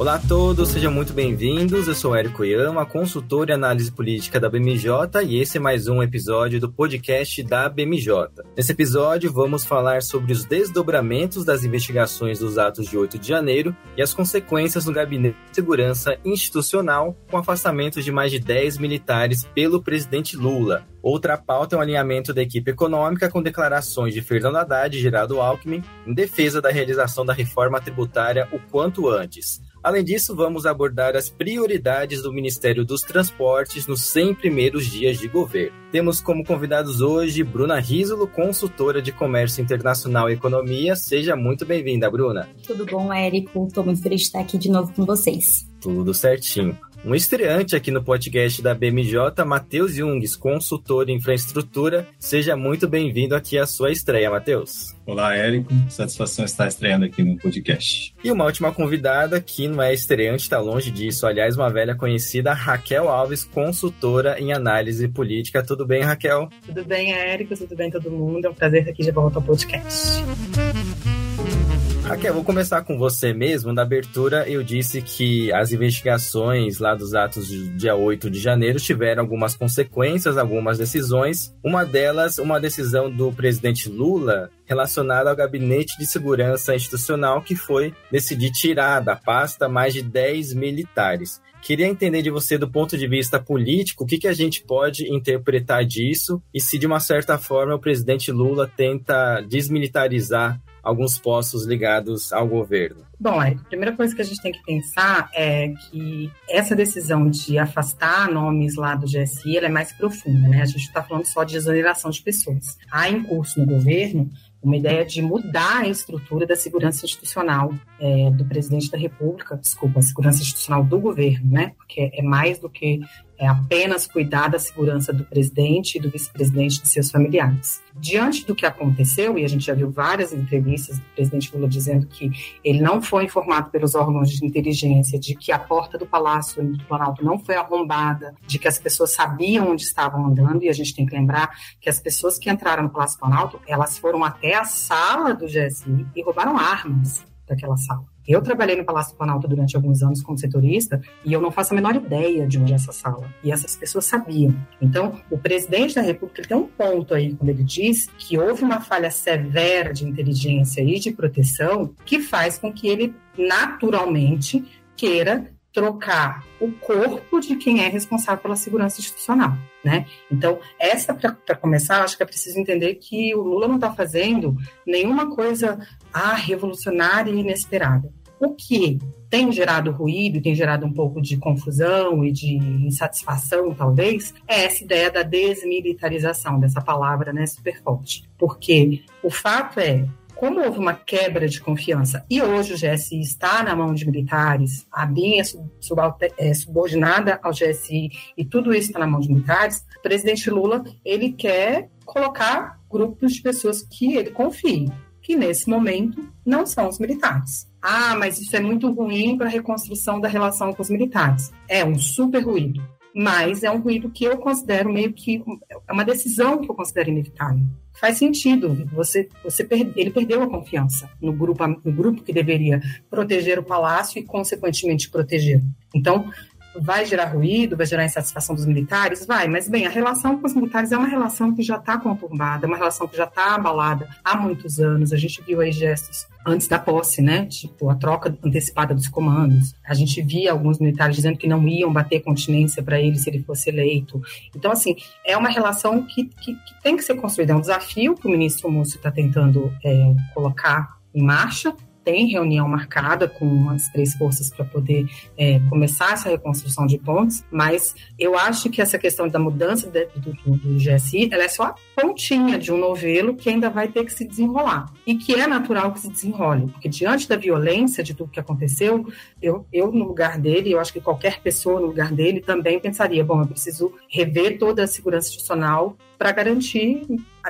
Olá a todos, sejam muito bem-vindos. Eu sou Érico Yama, consultor e análise política da BMJ, e esse é mais um episódio do podcast da BMJ. Nesse episódio, vamos falar sobre os desdobramentos das investigações dos atos de 8 de janeiro e as consequências no gabinete de segurança institucional com afastamento de mais de 10 militares pelo presidente Lula. Outra pauta é o alinhamento da equipe econômica com declarações de Fernando Haddad e Geraldo Alckmin em defesa da realização da reforma tributária o quanto antes. Além disso, vamos abordar as prioridades do Ministério dos Transportes nos 100 primeiros dias de governo. Temos como convidados hoje Bruna Risolo, consultora de Comércio Internacional e Economia. Seja muito bem-vinda, Bruna. Tudo bom, Érico? Estou muito feliz de estar aqui de novo com vocês. Tudo certinho. Um estreante aqui no podcast da BMJ, Matheus Jungs, consultor em infraestrutura. Seja muito bem-vindo aqui à sua estreia, Matheus. Olá, Érico. Satisfação estar estreando aqui no podcast. E uma última convidada, que não é estreante, está longe disso. Aliás, uma velha conhecida, Raquel Alves, consultora em análise política. Tudo bem, Raquel? Tudo bem, Érico. Tudo bem, todo mundo. É um prazer estar aqui de volta ao podcast. Raquel, vou começar com você mesmo. Na abertura, eu disse que as investigações lá dos atos do dia 8 de janeiro tiveram algumas consequências, algumas decisões. Uma delas, uma decisão do presidente Lula relacionada ao Gabinete de Segurança Institucional, que foi decidir tirar da pasta mais de 10 militares. Queria entender de você, do ponto de vista político, o que, que a gente pode interpretar disso e se, de uma certa forma, o presidente Lula tenta desmilitarizar alguns postos ligados ao governo? Bom, a primeira coisa que a gente tem que pensar é que essa decisão de afastar nomes lá do GSI é mais profunda, né? A gente está falando só de exoneração de pessoas. Há em curso no governo uma ideia de mudar a estrutura da segurança institucional é, do presidente da República, desculpa, a segurança institucional do governo, né? Porque é mais do que é, apenas cuidar da segurança do presidente e do vice-presidente e de seus familiares. Diante do que aconteceu, e a gente já viu várias entrevistas do presidente Lula dizendo que ele não foi informado pelos órgãos de inteligência de que a porta do Palácio do Planalto não foi arrombada, de que as pessoas sabiam onde estavam andando, e a gente tem que lembrar que as pessoas que entraram no Palácio do Planalto, elas foram até a sala do GSI e roubaram armas daquela sala. Eu trabalhei no Palácio do Planalto durante alguns anos como setorista e eu não faço a menor ideia de onde é essa sala. E essas pessoas sabiam. Então, o presidente da República tem um ponto aí quando ele diz que houve uma falha severa de inteligência e de proteção que faz com que ele naturalmente queira trocar o corpo de quem é responsável pela segurança institucional, né? Então, essa para começar, acho que é preciso entender que o Lula não está fazendo nenhuma coisa ah, revolucionária e inesperada. O que tem gerado ruído, tem gerado um pouco de confusão e de insatisfação, talvez, é essa ideia da desmilitarização, dessa palavra né, super forte. Porque o fato é, como houve uma quebra de confiança e hoje o GSI está na mão de militares, a BIM é, subordinada ao GSI e tudo isso está na mão de militares, o presidente Lula ele quer colocar grupos de pessoas que ele confie, que nesse momento não são os militares. Ah, mas isso é muito ruim para a reconstrução da relação com os militares. É um super ruído mas é um ruído que eu considero meio que é uma decisão que eu considero inevitável faz sentido. Você, você per, ele perdeu a confiança no grupo, no grupo que deveria proteger o palácio e, consequentemente, proteger. Então, vai gerar ruído, vai gerar insatisfação dos militares? Vai, mas bem, a relação com os militares é uma relação que já está conturbada, é uma relação que já está abalada há muitos anos. A gente viu aí gestos antes da posse, né? Tipo, a troca antecipada dos comandos. A gente via alguns militares dizendo que não iam bater continência para ele se ele fosse eleito. Então, assim, é uma relação que, que, que tem que ser construída. É um desafio que o ministro Múcio está tentando é, colocar em marcha, tem reunião marcada com as três forças para poder é, começar essa reconstrução de pontes, mas eu acho que essa questão da mudança de, do, do, GSI ela é só a pontinha de um novelo que ainda vai ter que se desenrolar. E que é natural que se desenrole, porque diante da violência de tudo que aconteceu, eu, eu no lugar dele, eu acho que qualquer pessoa no lugar dele também pensaria, bom, eu preciso rever toda a segurança institucional para garantir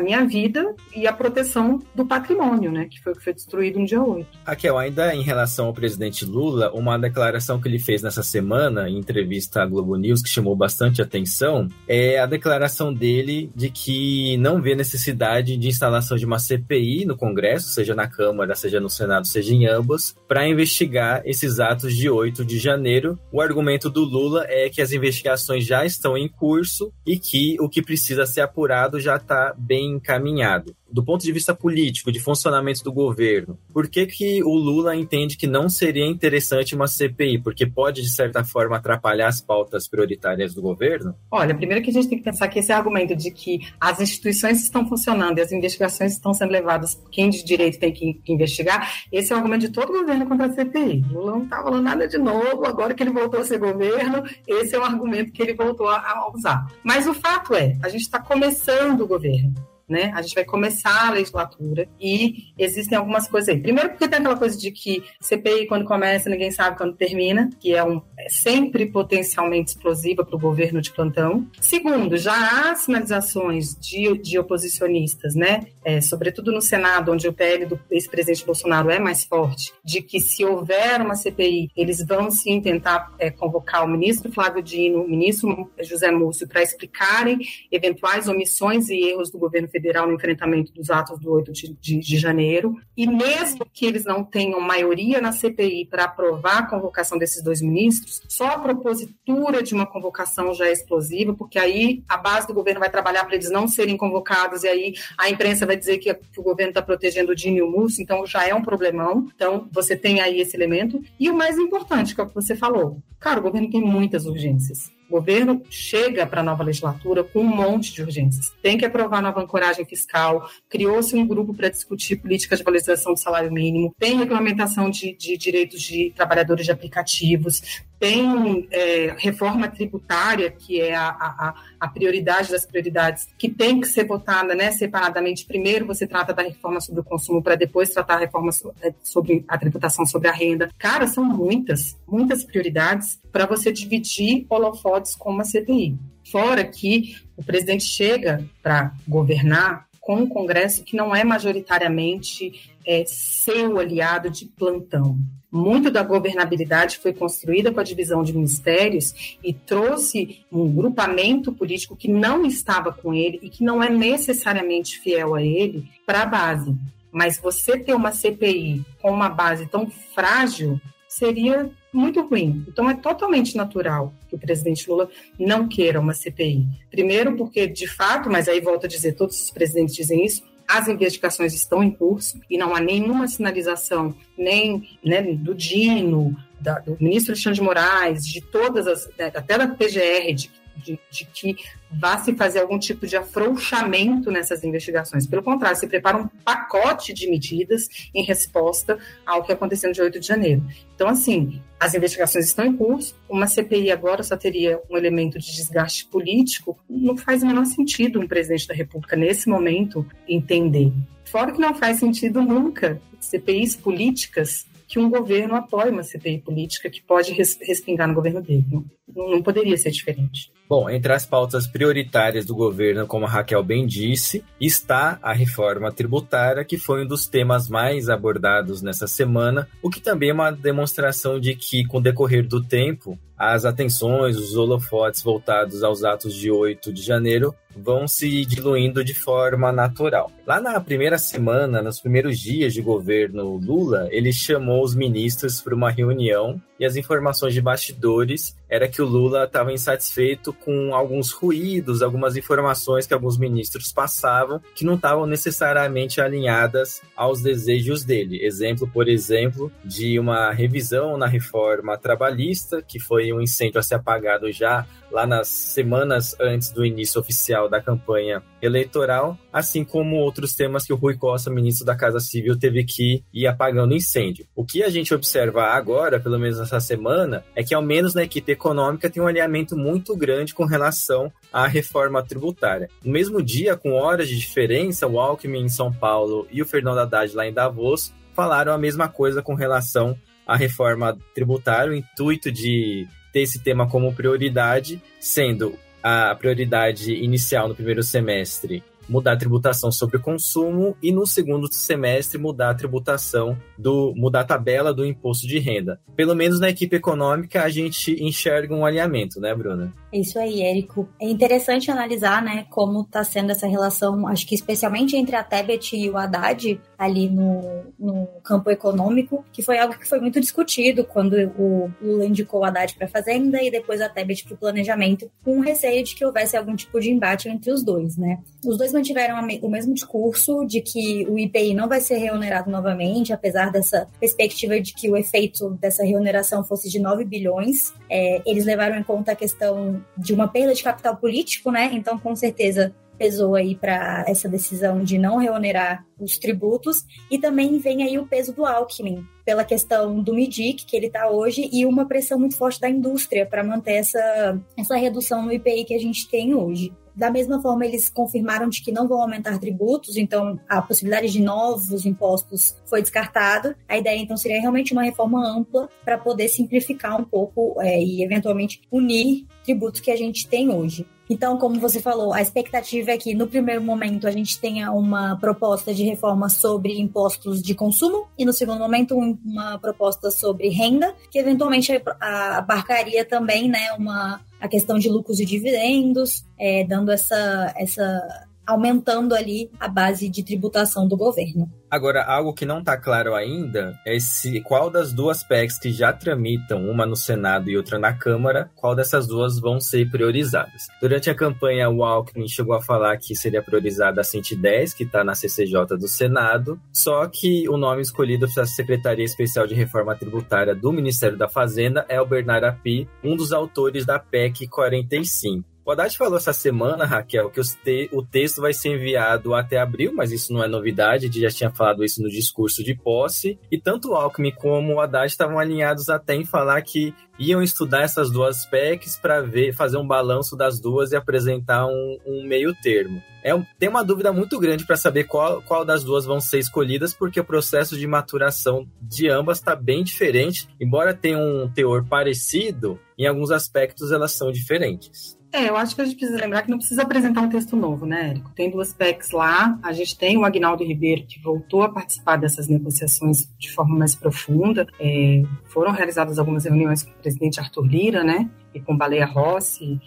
minha vida e a proteção do patrimônio, né, que foi o que foi destruído no dia 8. Raquel, ainda em relação ao presidente Lula, uma declaração que ele fez nessa semana, em entrevista à Globo News, que chamou bastante atenção, é a declaração dele de que não vê necessidade de instalação de uma CPI no Congresso, seja na Câmara, seja no Senado, seja em ambos, para investigar esses atos de 8 de janeiro. O argumento do Lula é que as investigações já estão em curso e que o que precisa ser apurado já está bem encaminhado do ponto de vista político, de funcionamento do governo, por que, que o Lula entende que não seria interessante uma CPI? Porque pode, de certa forma, atrapalhar as pautas prioritárias do governo? Olha, primeiro que a gente tem que pensar que esse argumento de que as instituições estão funcionando e as investigações estão sendo levadas quem de direito tem que investigar, esse é o argumento de todo governo contra a CPI. Lula não está falando nada de novo, agora que ele voltou a ser governo, esse é o argumento que ele voltou a usar. Mas o fato é, a gente está começando o governo né? A gente vai começar a legislatura e existem algumas coisas aí. Primeiro, porque tem aquela coisa de que CPI, quando começa, ninguém sabe quando termina, que é, um, é sempre potencialmente explosiva para o governo de plantão. Segundo, já há sinalizações de, de oposicionistas, né? É, sobretudo no Senado, onde o PL do ex-presidente Bolsonaro é mais forte, de que se houver uma CPI, eles vão sim tentar é, convocar o ministro Flávio Dino, o ministro José Múcio, para explicarem eventuais omissões e erros do governo federal federal no enfrentamento dos atos do 8 de, de, de janeiro. E mesmo que eles não tenham maioria na CPI para aprovar a convocação desses dois ministros, só a propositura de uma convocação já é explosiva, porque aí a base do governo vai trabalhar para eles não serem convocados, e aí a imprensa vai dizer que, que o governo está protegendo o Dino e o Múcio, então já é um problemão. Então, você tem aí esse elemento. E o mais importante, que é o que você falou, cara, o governo tem muitas urgências. O governo chega para a nova legislatura com um monte de urgências. Tem que aprovar nova ancoragem fiscal, criou-se um grupo para discutir políticas de valorização do salário mínimo, tem regulamentação de, de direitos de trabalhadores de aplicativos, tem é, reforma tributária, que é a, a, a, prioridade das prioridades, que tem que ser votada né, separadamente. Primeiro você trata da reforma sobre o consumo, para depois tratar a reforma é, sobre a tributação sobre a renda. Cara, são muitas, muitas prioridades para você dividir holofotes com uma CPI. Fora que o presidente chega para governar com um Congresso que não é majoritariamente é, seu aliado de plantão. Muito da governabilidade foi construída com a divisão de ministérios e trouxe um grupamento político que não estava com ele e que não é necessariamente fiel a ele para a base. Mas você ter uma CPI com uma base tão frágil seria muito ruim. Então é totalmente natural que o presidente Lula não queira uma CPI. Primeiro porque, de fato, mas aí volto a dizer, todos os presidentes dizem isso, as investigações estão em curso e não há nenhuma sinalização, nem né, do Dino, da, do ministro Alexandre de Moraes, de todas as, até da PGR, de, de, de, que vá se fazer algum tipo de afrouxamento nessas investigações. Pelo contrário, se prepara um pacote de medidas em resposta ao que aconteceu no dia 8 de janeiro. Então, assim, as investigações estão em curso, uma CPI agora só teria um elemento de desgaste político, não faz o menor sentido um presidente da República, nesse momento, entender. Fora que não faz sentido nunca CPIs políticas que um governo apoie uma CPI política que pode respingar no governo dele. Não, não poderia ser diferente. Bom, entre as pautas prioritárias do governo, como a Raquel bem disse, está a reforma tributária, que foi um dos temas mais abordados nessa semana, o que também é uma demonstração de que, com o decorrer do tempo, as atenções, os holofotes voltados aos atos de 8 de janeiro vão se diluindo de forma natural. Lá na primeira semana, nos primeiros dias de governo Lula, ele chamou os ministros para uma reunião e as informações de bastidores era que o Lula estava insatisfeito com alguns ruídos, algumas informações que alguns ministros passavam que não estavam necessariamente alinhadas aos desejos dele. Exemplo, por exemplo, de uma revisão na reforma trabalhista, que foi um incêndio a ser apagado já lá nas semanas antes do início oficial da campanha eleitoral, assim como outros temas que o Rui Costa, ministro da Casa Civil, teve que ir apagando incêndio. O que a gente observa agora, pelo menos nessa semana, é que ao menos na equipe econômica tem um alinhamento muito grande com relação à reforma tributária. No mesmo dia, com horas de diferença, o Alckmin em São Paulo e o Fernando Haddad lá em Davos falaram a mesma coisa com relação à reforma tributária, o intuito de ter esse tema como prioridade, sendo a prioridade inicial no primeiro semestre mudar a tributação sobre o consumo e no segundo semestre mudar a tributação do mudar a tabela do imposto de renda. Pelo menos na equipe econômica a gente enxerga um alinhamento, né, Bruna? Isso aí, Érico. É interessante analisar, né, como está sendo essa relação, acho que especialmente entre a Tebet e o Haddad ali no, no campo econômico, que foi algo que foi muito discutido quando o Lula indicou o Haddad para a Fazenda e depois a Tebet para o planejamento, com receio de que houvesse algum tipo de embate entre os dois, né? Os dois mantiveram o mesmo discurso de que o IPI não vai ser reonerado novamente, apesar dessa perspectiva de que o efeito dessa reoneração fosse de 9 bilhões. É, eles levaram em conta a questão de uma perda de capital político, né? Então, com certeza, pesou aí para essa decisão de não reonerar os tributos e também vem aí o peso do Alckmin pela questão do MIDIC que ele está hoje e uma pressão muito forte da indústria para manter essa, essa redução no IPI que a gente tem hoje. Da mesma forma, eles confirmaram de que não vão aumentar tributos, então a possibilidade de novos impostos foi descartada. A ideia, então, seria realmente uma reforma ampla para poder simplificar um pouco é, e, eventualmente, unir tributos que a gente tem hoje. Então, como você falou, a expectativa é que no primeiro momento a gente tenha uma proposta de reforma sobre impostos de consumo e no segundo momento uma proposta sobre renda, que eventualmente abarcaria também né, uma, a questão de lucros e dividendos, é, dando essa, essa aumentando ali a base de tributação do governo. Agora, algo que não está claro ainda é se qual das duas PECs que já tramitam, uma no Senado e outra na Câmara, qual dessas duas vão ser priorizadas. Durante a campanha, o Alckmin chegou a falar que seria priorizada a 110, que está na CCJ do Senado, só que o nome escolhido para a Secretaria Especial de Reforma Tributária do Ministério da Fazenda é o Bernardo Api, um dos autores da PEC 45. O Haddad falou essa semana, Raquel, que te o texto vai ser enviado até abril, mas isso não é novidade, ele já tinha falado isso no discurso de posse. E tanto o Alckmin como o Haddad estavam alinhados até em falar que iam estudar essas duas PECs para ver, fazer um balanço das duas e apresentar um, um meio termo. É tem uma dúvida muito grande para saber qual, qual das duas vão ser escolhidas, porque o processo de maturação de ambas está bem diferente. Embora tenha um teor parecido, em alguns aspectos elas são diferentes. É, eu acho que a gente precisa lembrar que não precisa apresentar um texto novo, né, Érico? Tem duas PECs lá, a gente tem o Agnaldo Ribeiro, que voltou a participar dessas negociações de forma mais profunda. É, foram realizadas algumas reuniões com o presidente Arthur Lira, né, e com Baleia Rossi.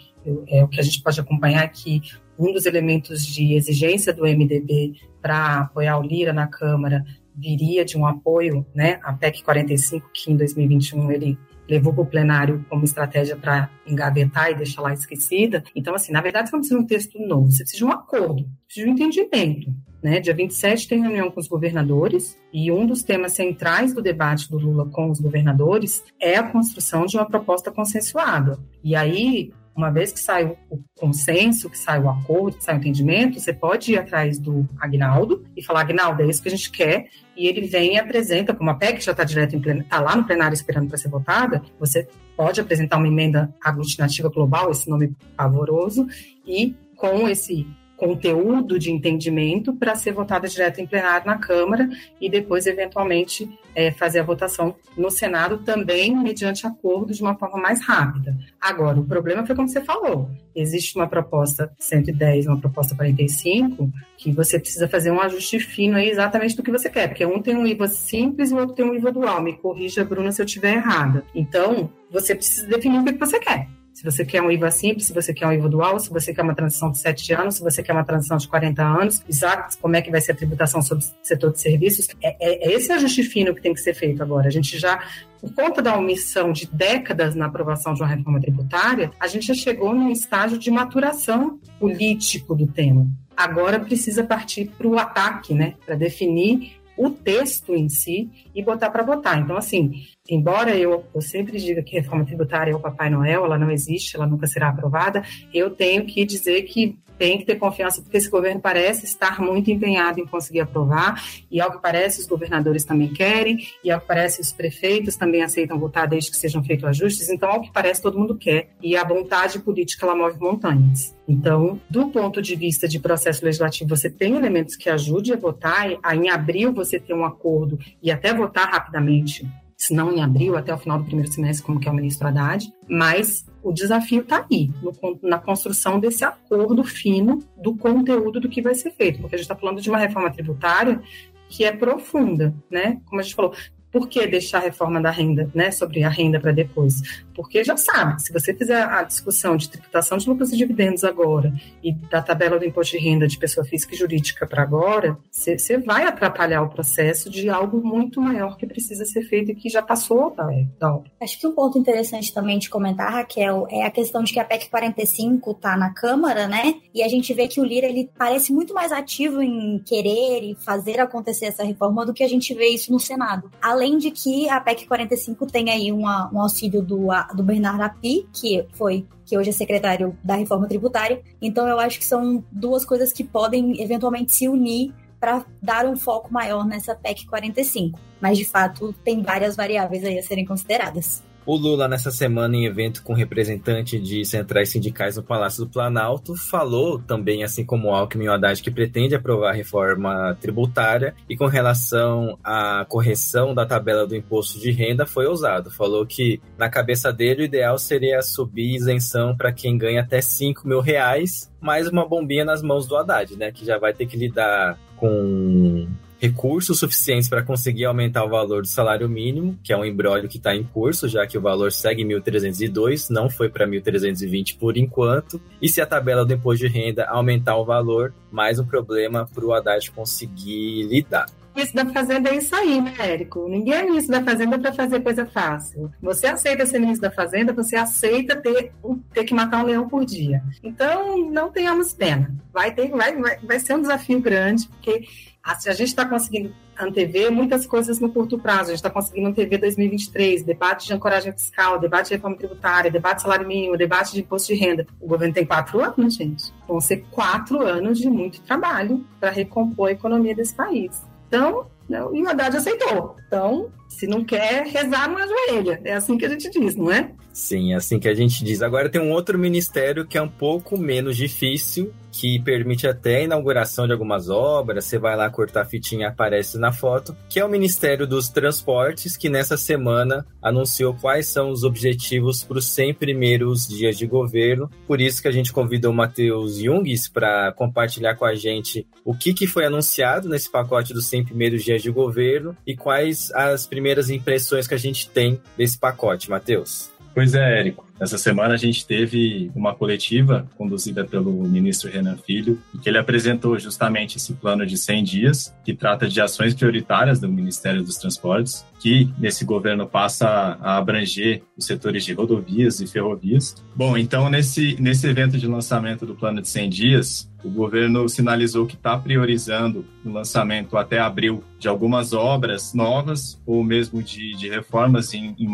É, o que a gente pode acompanhar é que um dos elementos de exigência do MDB para apoiar o Lira na Câmara viria de um apoio, né, à PEC 45, que em 2021 ele levou para o plenário como estratégia para engavetar e deixar lá esquecida. Então, assim, na verdade, você não precisa de um texto novo, você precisa de um acordo, precisa de um entendimento. Né? Dia 27 tem reunião com os governadores e um dos temas centrais do debate do Lula com os governadores é a construção de uma proposta consensuada. E aí, uma vez que sai o consenso, que sai o acordo, que sai o entendimento, você pode ir atrás do Agnaldo e falar, Agnaldo, é isso que a gente quer, e ele vem e apresenta, como a PEC já está direto está lá no plenário esperando para ser votada, você pode apresentar uma emenda aglutinativa global, esse nome pavoroso, e com esse conteúdo de entendimento para ser votada direto em plenário na Câmara e depois, eventualmente, é, fazer a votação no Senado também mediante acordo de uma forma mais rápida. Agora, o problema foi como você falou: existe uma proposta 110, uma proposta 45, que você precisa fazer um ajuste fino aí exatamente do que você quer, porque um tem um IVA simples e o outro tem um IVA dual. Me corrija, Bruna, se eu estiver errada. Então, você precisa definir o que você quer. Se você quer um IVA simples, se você quer um IVA dual, se você quer uma transição de 7 anos, se você quer uma transição de 40 anos, exato, como é que vai ser a tributação sobre o setor de serviços. É, é, é esse ajuste fino que tem que ser feito agora. A gente já por conta da omissão de décadas na aprovação de uma reforma tributária, a gente já chegou num estágio de maturação político do tema. Agora precisa partir para o ataque, né, para definir o texto em si e botar para votar. Então, assim, embora eu, eu sempre diga que reforma tributária é o Papai Noel, ela não existe, ela nunca será aprovada, eu tenho que dizer que tem que ter confiança, porque esse governo parece estar muito empenhado em conseguir aprovar, e ao que parece, os governadores também querem, e ao que parece, os prefeitos também aceitam votar desde que sejam feitos ajustes, então, ao que parece, todo mundo quer, e a vontade política, ela move montanhas. Então, do ponto de vista de processo legislativo, você tem elementos que ajudem a votar, em abril você tem um acordo e até votar rapidamente se não em abril, até o final do primeiro semestre, como que é o ministro Haddad, mas o desafio está aí, no, na construção desse acordo fino do conteúdo do que vai ser feito, porque a gente está falando de uma reforma tributária que é profunda, né? Como a gente falou, por que deixar a reforma da renda, né, sobre a renda para depois? Porque já sabe, se você fizer a discussão de tributação de lucros e dividendos agora e da tabela do imposto de renda de pessoa física e jurídica para agora, você vai atrapalhar o processo de algo muito maior que precisa ser feito e que já passou da, hora. Acho que um ponto interessante também de comentar, Raquel, é a questão de que a PEC 45 está na Câmara, né? E a gente vê que o Lira ele parece muito mais ativo em querer e fazer acontecer essa reforma do que a gente vê isso no Senado. Além Além de que a PEC 45 tem aí uma, um auxílio do, do Bernardo Api, que foi que hoje é secretário da reforma tributária. Então eu acho que são duas coisas que podem eventualmente se unir para dar um foco maior nessa PEC 45. Mas de fato tem várias variáveis aí a serem consideradas. O Lula, nessa semana, em evento com representante de centrais sindicais no Palácio do Planalto, falou também, assim como o Alckmin e o Haddad, que pretende aprovar a reforma tributária e com relação à correção da tabela do imposto de renda, foi ousado. Falou que, na cabeça dele, o ideal seria subir isenção para quem ganha até 5 mil reais, mais uma bombinha nas mãos do Haddad, né? Que já vai ter que lidar com recursos suficientes para conseguir aumentar o valor do salário mínimo, que é um embrólio que está em curso, já que o valor segue 1.302, não foi para 1.320 por enquanto. E se a tabela do imposto de renda aumentar o valor, mais um problema para o Haddad conseguir lidar ministro da Fazenda é isso aí, né, Érico? Ninguém é ministro da Fazenda para fazer coisa fácil. Você aceita ser ministro da Fazenda, você aceita ter, ter que matar um leão por dia. Então, não tenhamos pena. Vai, ter, vai, vai, vai ser um desafio grande, porque a gente está conseguindo antever muitas coisas no curto prazo. A gente está conseguindo antever 2023, debate de ancoragem fiscal, debate de reforma tributária, debate de salário mínimo, debate de imposto de renda. O governo tem quatro anos, gente. Vão ser quatro anos de muito trabalho para recompor a economia desse país. Então, não, e o Haddad aceitou. Então, se não quer, rezar no ajoelha. É assim que a gente diz, não é? Sim, é assim que a gente diz. Agora tem um outro ministério que é um pouco menos difícil, que permite até a inauguração de algumas obras. Você vai lá cortar a fitinha, aparece na foto, que é o Ministério dos Transportes, que nessa semana anunciou quais são os objetivos para os 100 primeiros dias de governo. Por isso que a gente convidou o Matheus Jungs para compartilhar com a gente o que, que foi anunciado nesse pacote dos 100 primeiros dias de governo e quais as primeiras impressões que a gente tem desse pacote, Matheus. Pois é, Érico. Essa semana a gente teve uma coletiva conduzida pelo ministro Renan Filho, em que ele apresentou justamente esse plano de 100 dias, que trata de ações prioritárias do Ministério dos Transportes, que nesse governo passa a abranger os setores de rodovias e ferrovias. Bom, então nesse, nesse evento de lançamento do plano de 100 dias, o governo sinalizou que está priorizando o lançamento até abril de algumas obras novas ou mesmo de, de reformas em, em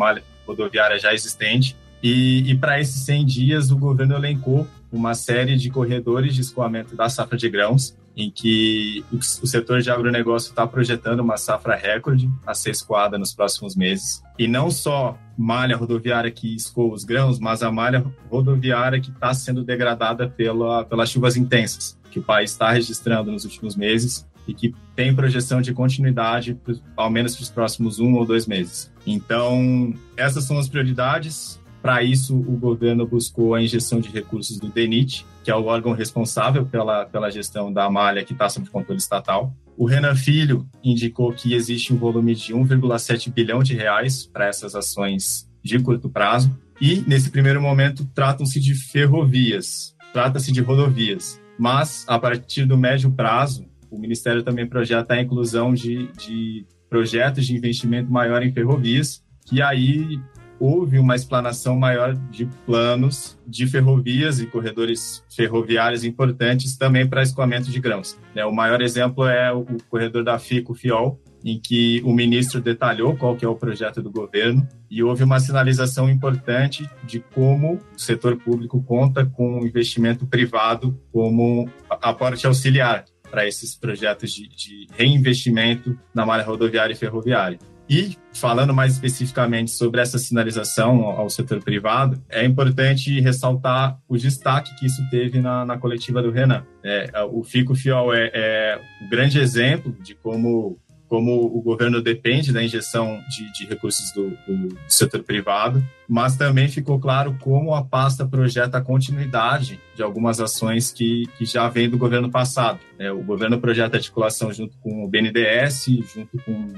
rodoviária já existente. E, e para esses 100 dias, o governo elencou uma série de corredores de escoamento da safra de grãos, em que o, o setor de agronegócio está projetando uma safra recorde a ser escoada nos próximos meses. E não só malha rodoviária que escoa os grãos, mas a malha rodoviária que está sendo degradada pela, pelas chuvas intensas que o país está registrando nos últimos meses e que tem projeção de continuidade, ao menos para os próximos um ou dois meses. Então, essas são as prioridades. Para isso, o governo buscou a injeção de recursos do DENIT, que é o órgão responsável pela, pela gestão da malha que está sob controle estatal. O Renan Filho indicou que existe um volume de 1,7 bilhão de reais para essas ações de curto prazo. E, nesse primeiro momento, tratam-se de ferrovias, trata-se de rodovias. Mas, a partir do médio prazo, o Ministério também projeta a inclusão de, de projetos de investimento maior em ferrovias, que aí houve uma explanação maior de planos de ferrovias e corredores ferroviários importantes também para escoamento de grãos. Né, o maior exemplo é o corredor da FICO-FIOL, em que o ministro detalhou qual que é o projeto do governo e houve uma sinalização importante de como o setor público conta com investimento privado como aporte auxiliar para esses projetos de, de reinvestimento na malha rodoviária e ferroviária. E, falando mais especificamente sobre essa sinalização ao setor privado, é importante ressaltar o destaque que isso teve na, na coletiva do Renan. É, o Fico Fiol é, é um grande exemplo de como como o governo depende da injeção de, de recursos do, do, setor privado, mas também ficou claro como a pasta projeta a continuidade de algumas ações que, que já vêm do governo passado. É, o governo projeta articulação junto com o BNDES, junto com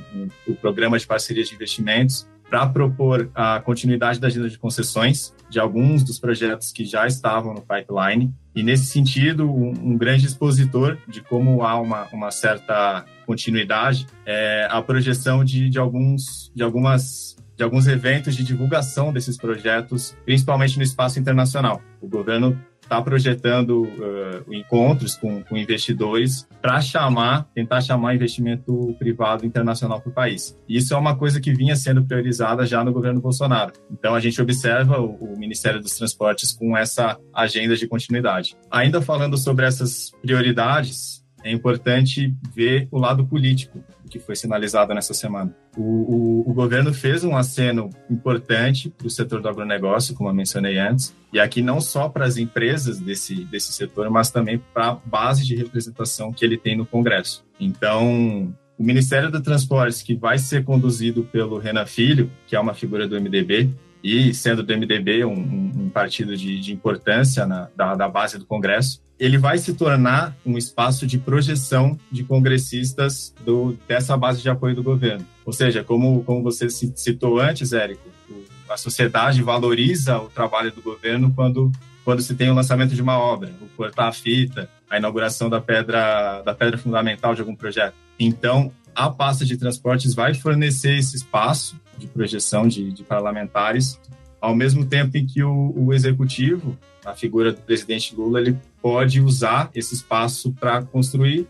o Programa de Parceria de Investimentos, para propor a continuidade da agenda de concessões de alguns dos projetos que já estavam no pipeline. E, nesse sentido, um, um grande expositor de como há uma, uma certa continuidade é a projeção de, de, alguns, de algumas de alguns eventos de divulgação desses projetos, principalmente no espaço internacional. O governo está projetando uh, encontros com, com investidores para chamar, tentar chamar investimento privado internacional para o país. Isso é uma coisa que vinha sendo priorizada já no governo Bolsonaro. Então a gente observa o, o Ministério dos Transportes com essa agenda de continuidade. Ainda falando sobre essas prioridades, é importante ver o lado político que foi sinalizado nessa semana. O, o, o governo fez um aceno importante para o setor do agronegócio, como eu mencionei antes, e aqui não só para as empresas desse, desse setor, mas também para a base de representação que ele tem no Congresso. Então, o Ministério do Transportes, que vai ser conduzido pelo Renan Filho, que é uma figura do MDB, e sendo do MDB um, um partido de, de importância na, da, da, base do Congresso, ele vai se tornar um espaço de projeção de congressistas do, dessa base de apoio do governo. Ou seja, como, como você citou antes, Érico, a sociedade valoriza o trabalho do governo quando, quando se tem o lançamento de uma obra, o cortar a fita, a inauguração da pedra, da pedra fundamental de algum projeto. Então, a pasta de transportes vai fornecer esse espaço de projeção de, de parlamentares, ao mesmo tempo em que o, o, executivo, a figura do presidente Lula, ele pode usar esse espaço para construir,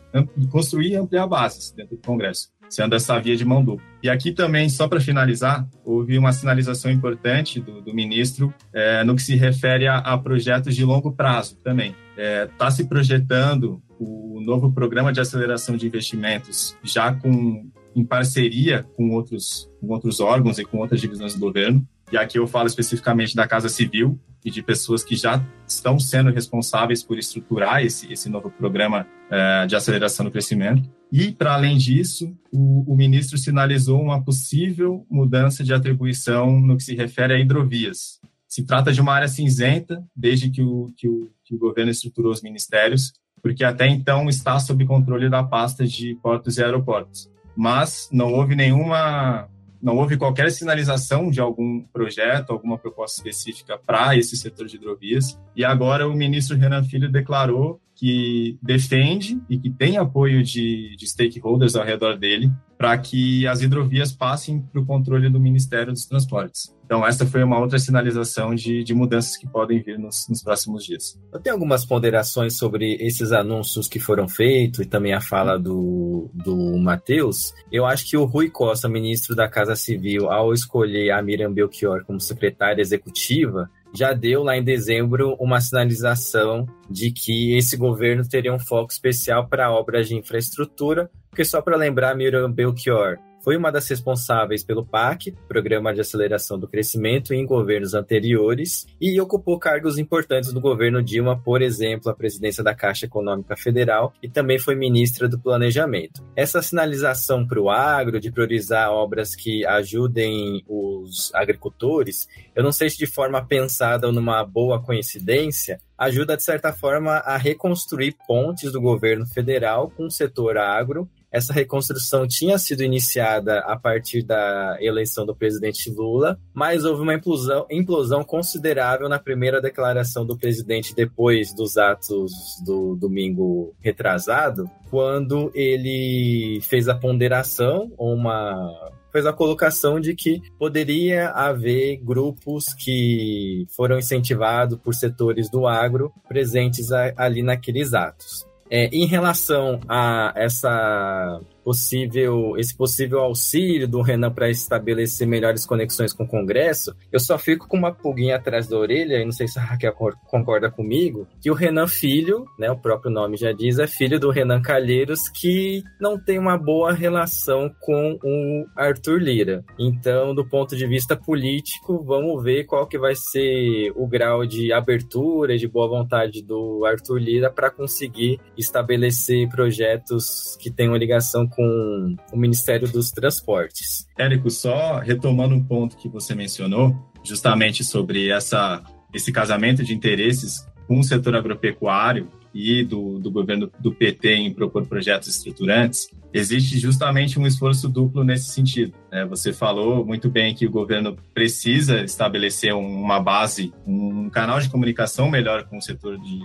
construir e ampliar bases dentro do Congresso, sendo essa via de mão dupla. E aqui também, só para finalizar, houve uma sinalização importante do, do ministro é, no que se refere a, a, projetos de longo prazo também. Está é, tá se projetando o novo programa de aceleração de investimentos já com em parceria com outros, com outros órgãos e com outras divisões do governo. E aqui eu falo especificamente da Casa Civil e de pessoas que já estão sendo responsáveis por estruturar esse, esse novo programa é, de aceleração do crescimento. E, para além disso, o, o, ministro sinalizou uma possível mudança de atribuição no que se refere a hidrovias. Se trata de uma área cinzenta, desde que o, que o, que o governo estruturou os ministérios, porque até então está sob controle da pasta de portos e aeroportos mas não houve nenhuma, não houve qualquer sinalização de algum projeto, alguma proposta específica para esse setor de hidrovias. E agora o ministro Renan Filho declarou que defende e que tem apoio de, de stakeholders ao redor dele para que as hidrovias passem para o controle do Ministério dos Transportes. Então, essa foi uma outra sinalização de, de mudanças que podem vir nos, nos, próximos dias. Eu tenho algumas ponderações sobre esses anúncios que foram feitos e também a fala do, do Matheus. Eu acho que o Rui Costa, ministro da Casa Civil, ao escolher a Miriam Belchior como secretária executiva, já deu lá em dezembro uma sinalização de que esse governo teria um foco especial para obras de infraestrutura, porque só para lembrar, Miriam Belchior foi uma das responsáveis pelo PAC, Programa de Aceleração do Crescimento, em governos anteriores, e ocupou cargos importantes no governo Dilma, por exemplo, a presidência da Caixa Econômica Federal, e também foi ministra do Planejamento. Essa sinalização para o agro, de priorizar obras que ajudem os agricultores, eu não sei se de forma pensada ou numa boa coincidência, ajuda, de certa forma, a reconstruir pontes do governo federal com o setor agro essa reconstrução tinha sido iniciada a partir da eleição do presidente Lula, mas houve uma implosão, implosão considerável na primeira declaração do presidente depois dos atos do domingo retrasado, quando ele fez a ponderação, uma fez a colocação de que poderia haver grupos que foram incentivados por setores do agro presentes ali naqueles atos. É, em relação a essa possível, esse possível auxílio do Renan para estabelecer melhores conexões com o Congresso, eu só fico com uma pulguinha atrás da orelha, e não sei se a Raquel concorda comigo, que o Renan Filho, né, o próprio nome já diz, é filho do Renan Calheiros, que não tem uma boa relação com o Arthur Lira. Então, do ponto de vista político, vamos ver qual que vai ser o grau de abertura e de boa vontade do Arthur Lira para conseguir estabelecer projetos que tenham ligação com o Ministério dos Transportes. Érico, só retomando um ponto que você mencionou, justamente sobre essa, esse casamento de interesses com o setor agropecuário e do, do governo do PT em propor projetos estruturantes, existe justamente um esforço duplo nesse sentido. Né? Você falou muito bem que o governo precisa estabelecer uma base, um canal de comunicação melhor com o setor de,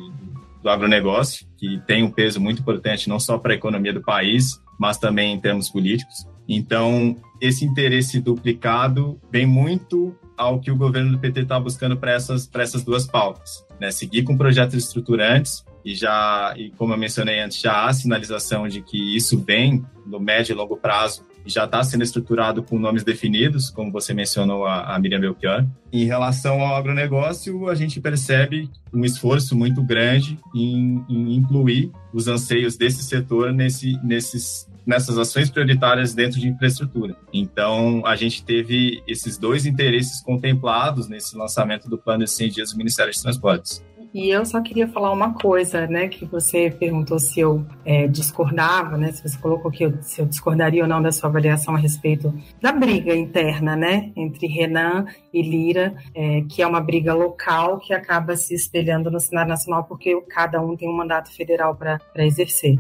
do agronegócio, que tem um peso muito importante não só para a economia do país, mas também em termos políticos. Então, esse interesse duplicado vem muito ao que o governo do PT está buscando para essas, essas duas pautas. Né? Seguir com projetos estruturantes e já, e como eu mencionei antes, já há sinalização de que isso vem no médio e longo prazo e já está sendo estruturado com nomes definidos, como você mencionou a, a Miriam Belchior. Em relação ao agronegócio, a gente percebe um esforço muito grande em, em incluir os anseios desse setor nesse, nesses, nessas ações prioritárias dentro de infraestrutura. Então, a gente teve esses dois interesses contemplados nesse lançamento do plano de 100 dias do Ministério de Transportes. E eu só queria falar uma coisa, né? Que você perguntou se eu é, discordava, né? Se você colocou que eu, se eu discordaria ou não da sua avaliação a respeito da briga interna, né? Entre Renan e Lira, é, que é uma briga local que acaba se espelhando no cenário nacional porque cada um tem um mandato federal para exercer.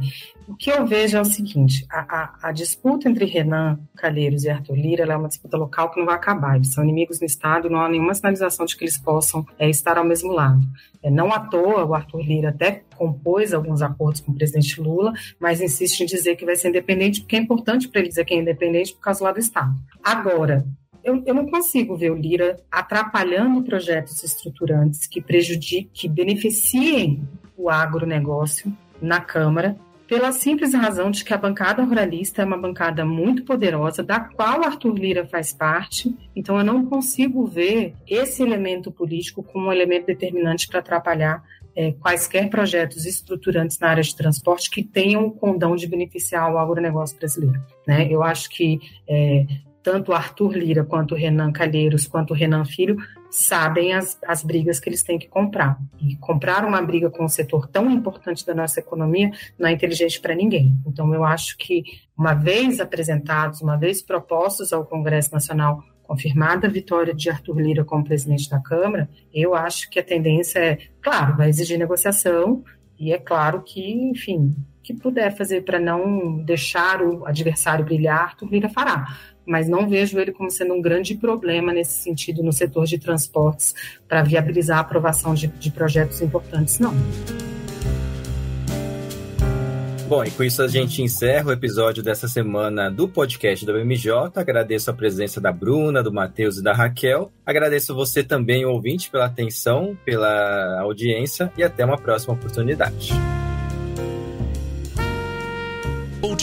O que eu vejo é o seguinte: a, a, a, disputa entre Renan Calheiros e Arthur Lira é uma disputa local que não vai acabar. Eles são inimigos no Estado, não há nenhuma sinalização de que eles possam é, estar ao mesmo lado. É, não à toa, o Arthur Lira até compôs alguns acordos com o presidente Lula, mas insiste em dizer que vai ser independente, porque é importante para ele dizer que é independente por causa lado do Estado. Agora, eu, eu, não consigo ver o Lira atrapalhando projetos estruturantes que prejudiquem, que beneficiem o agronegócio na Câmara pela simples razão de que a bancada ruralista é uma bancada muito poderosa, da qual Arthur Lira faz parte. Então, eu não consigo ver esse elemento político como um elemento determinante para atrapalhar é, quaisquer projetos estruturantes na área de transporte que tenham o condão de beneficiar o agronegócio brasileiro. Né? Eu acho que é, tanto Arthur Lira quanto Renan Calheiros quanto Renan Filho sabem as, as brigas que eles têm que comprar. E comprar uma briga com um setor tão importante da nossa economia não é inteligente para ninguém. Então, eu acho que, uma vez apresentados, uma vez propostos ao Congresso Nacional, confirmada a vitória de Arthur Lira como presidente da Câmara, eu acho que a tendência é, claro, vai exigir negociação, e é claro que, enfim, que puder fazer para não deixar o adversário brilhar, Arthur Lira fará mas não vejo ele como sendo um grande problema nesse sentido no setor de transportes para viabilizar a aprovação de, de projetos importantes, não. Bom, e com isso a gente encerra o episódio dessa semana do podcast da BMJ. Agradeço a presença da Bruna, do Matheus e da Raquel. Agradeço você também, ouvinte, pela atenção, pela audiência e até uma próxima oportunidade.